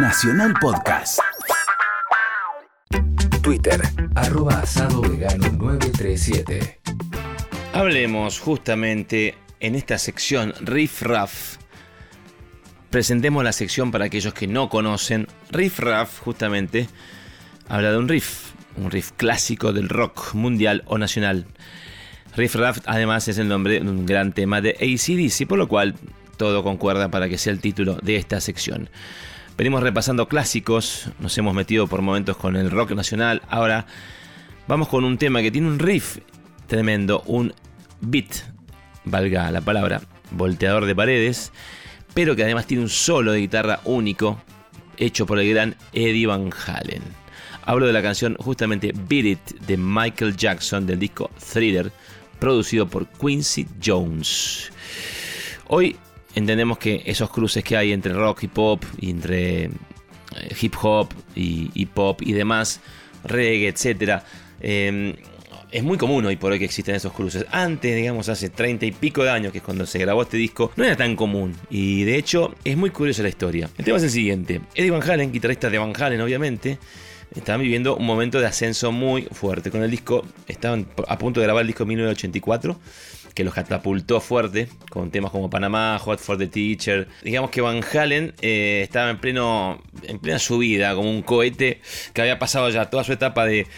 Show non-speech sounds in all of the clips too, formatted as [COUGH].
Nacional Podcast. Twitter, arroba asado vegano 937. Hablemos justamente en esta sección Riff Raff. Presentemos la sección para aquellos que no conocen. Riff Raff justamente habla de un riff, un riff clásico del rock mundial o nacional. Riff Raff además es el nombre de un gran tema de ACDC, por lo cual todo concuerda para que sea el título de esta sección. Venimos repasando clásicos, nos hemos metido por momentos con el rock nacional, ahora vamos con un tema que tiene un riff tremendo, un beat, valga la palabra, volteador de paredes, pero que además tiene un solo de guitarra único, hecho por el gran Eddie Van Halen. Hablo de la canción justamente Beat It de Michael Jackson del disco Thriller, producido por Quincy Jones. Hoy entendemos que esos cruces que hay entre rock y pop, y entre eh, hip hop y, pop y demás, reggae, etc. Em, es muy común hoy por hoy que existen esos cruces. Antes, digamos, hace 30 y pico de años, que es cuando se grabó este disco, no era tan común. Y de hecho, es muy curiosa la historia. El tema es el siguiente. Eddie Van Halen, guitarrista de Van Halen, obviamente, estaban viviendo un momento de ascenso muy fuerte. Con el disco, estaban a punto de grabar el disco en 1984 que los catapultó fuerte con temas como Panamá, Hot for the Teacher. Digamos que Van Halen eh, estaba en, pleno, en plena subida, como un cohete que había pasado ya toda su etapa de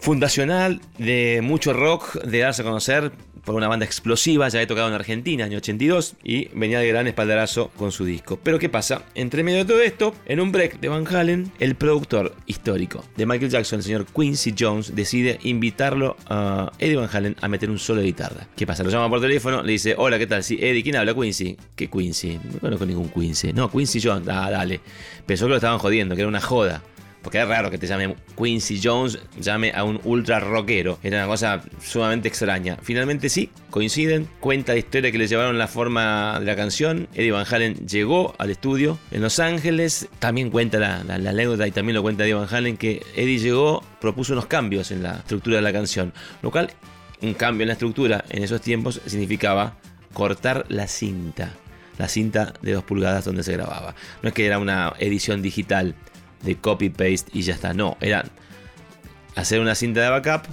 fundacional, de mucho rock, de darse a conocer, por una banda explosiva, ya había tocado en Argentina, año 82, y venía de gran espaldarazo con su disco. Pero ¿qué pasa? Entre medio de todo esto, en un break de Van Halen, el productor histórico de Michael Jackson, el señor Quincy Jones, decide invitarlo a Eddie Van Halen a meter un solo de guitarra. ¿Qué pasa? Lo llama por teléfono, le dice, hola, ¿qué tal? Sí, Eddie, ¿quién habla? Quincy. ¿Qué Quincy? No conozco ningún Quincy. No, Quincy Jones. Ah, dale. Pensó que lo estaban jodiendo, que era una joda. Porque es raro que te llame Quincy Jones, llame a un ultra rockero. Era una cosa sumamente extraña. Finalmente sí, coinciden. Cuenta la historia que le llevaron la forma de la canción. Eddie Van Halen llegó al estudio en Los Ángeles. También cuenta la, la, anécdota y también lo cuenta Eddie Van Halen que Eddie llegó, propuso unos cambios en la estructura de la canción. Lo cual, un cambio en la estructura en esos tiempos significaba cortar la cinta la cinta de dos pulgadas donde se grababa. No es que era una edición digital, de copy-paste y ya está. No, era hacer una cinta de backup,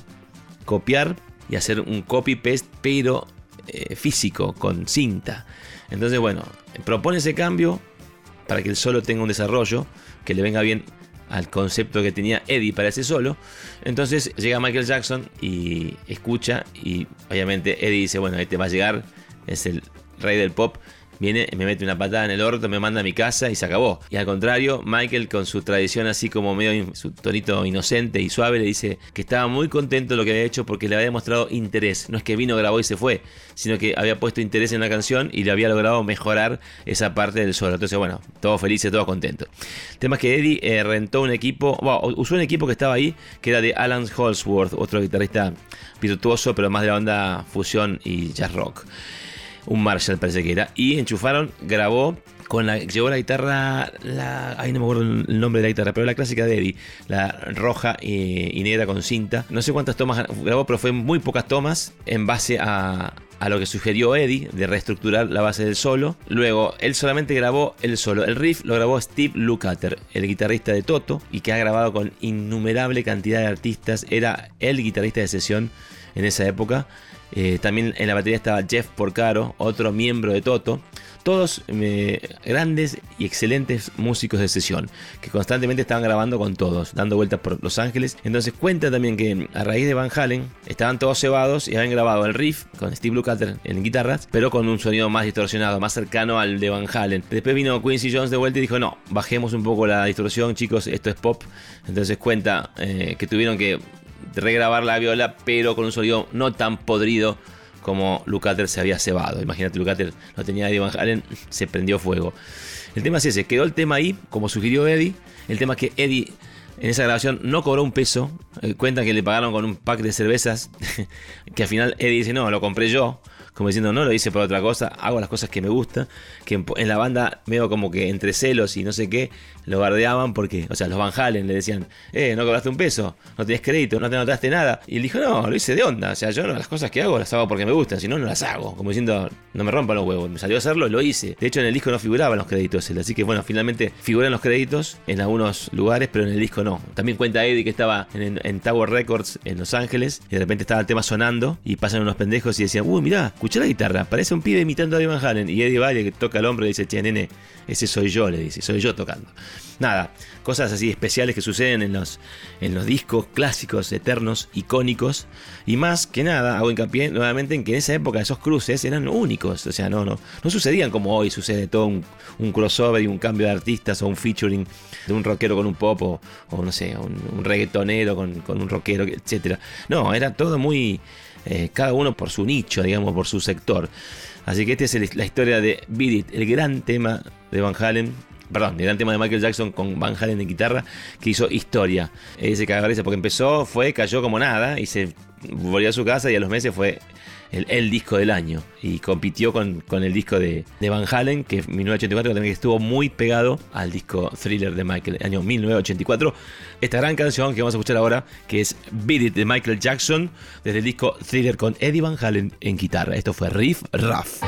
copiar y hacer un copy-paste, pero eh, físico, con cinta. Entonces, bueno, propone ese cambio para que el solo tenga un desarrollo que le venga bien al concepto que tenía Eddie para ese solo. Entonces llega Michael Jackson y escucha y obviamente Eddie dice, bueno, este va a llegar, es el rey del pop, viene, me mete una patada en el orto, me manda a mi casa y se acabó. Y al contrario, Michael con su tradición así como medio, su tonito inocente y suave, le dice que estaba muy contento de lo que había hecho porque le había demostrado interés. No es que vino, grabó y se fue, sino que había puesto interés en la canción y le había logrado mejorar esa parte del solo. Entonces, bueno, todos felices, todos contentos. El tema es que Eddie eh, rentó un equipo, usó un equipo que estaba ahí, que era de Alan Holsworth, otro guitarrista virtuoso, pero más de la onda fusión y jazz rock un Marshall parece que era, y enchufaron, grabó con la llevó la guitarra la ahí no me acuerdo el nombre de la guitarra pero la clásica de Eddie la roja y, negra con cinta no sé cuántas tomas grabó pero fue muy pocas tomas en base a, a lo que sugirió Eddie de reestructurar la base del solo. Luego, él solamente grabó el solo. El riff lo grabó Steve Lukather, el guitarrista de Toto, y que ha grabado con innumerable cantidad de artistas. Era el guitarrista de sesión en esa época. Eh, también en la batería estaba Jeff Porcaro, otro miembro de Toto. Todos eh, grandes y excelentes músicos de sesión, que constantemente estaban grabando con todos, dando vueltas por Los Ángeles. Entonces cuenta también que a raíz de Van Halen estaban todos cebados y habían grabado el riff con Steve Lukather en guitarras, pero con un sonido más distorsionado, más cercano al de Van Halen. Después vino Quincy Jones de vuelta y dijo, no, bajemos un poco la distorsión, chicos, esto es pop. Entonces cuenta eh, que tuvieron que regrabar la viola, pero con un sonido no tan podrido como Lucater se había cebado. Imagínate, Lucater no tenía Eddie Van Halen, se prendió fuego. El tema es ese, quedó el tema ahí, como sugirió Eddie. El tema es que Eddie en esa grabación no cobró un peso. Eh, cuentan que le pagaron con un pack de cervezas, [LAUGHS] que al final Eddie dice, no, lo compré yo como diciendo, no lo hice por otra cosa, hago las cosas que me gustan, que en, la banda veo como que entre celos y no sé qué, lo bardeaban porque, o sea, los Van Halen le decían, eh, no cobraste un peso, no tienes crédito, no te notaste nada. Y él dijo, no, lo hice de onda, o sea, yo las cosas que hago las hago porque me gustan, si no, no las hago. Como diciendo, no me rompan los huevos, me salió a hacerlo, lo hice. De hecho, en el disco no figuraban los créditos, así que bueno, finalmente figuran los créditos en algunos lugares, pero en el disco no. También cuenta Eddie que estaba en, Tower Records en Los Ángeles y de repente estaba el tema sonando y pasan unos pendejos y decían, uy, mirá, escucha la guitarra, parece un pibe imitando a Eddie Van Halen. Y Eddie Valle que toca el hombro y dice, che, nene, ese soy yo, le dice, soy yo tocando. Nada, cosas así especiales que suceden en los, en los discos clásicos, eternos, icónicos. Y más que nada, hago hincapié nuevamente en que en esa época esos cruces eran únicos. O sea, no, no, no sucedían como hoy sucede todo un, crossover y un cambio de artistas o un featuring de un rockero con un pop o, no sé, un, reggaetonero con, un rockero, etc. No, era todo muy... Eh, cada uno por su nicho, digamos, por su sector. Así que esta es la historia de Beat el gran tema de Van Halen, perdón, el gran tema de Michael Jackson con Van Halen de guitarra, que hizo historia. Ese cagarese, porque empezó, fue, cayó como nada y se volvió a su casa y a los meses fue el, disco del año. Y compitió con, el disco de, Van Halen, que en 1984 también estuvo muy pegado al disco Thriller de Michael, año 1984. Esta gran canción que vamos a escuchar ahora, que es Beat It de Michael Jackson, desde el disco Thriller con Eddie Van Halen en guitarra. Esto fue Riff Raff.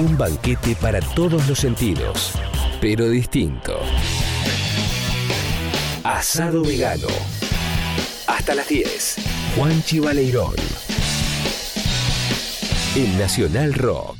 Un banquete para todos los sentidos, pero distinto. Asado vegano. Hasta las 10. Juan Chivaleirón. En Nacional Rock.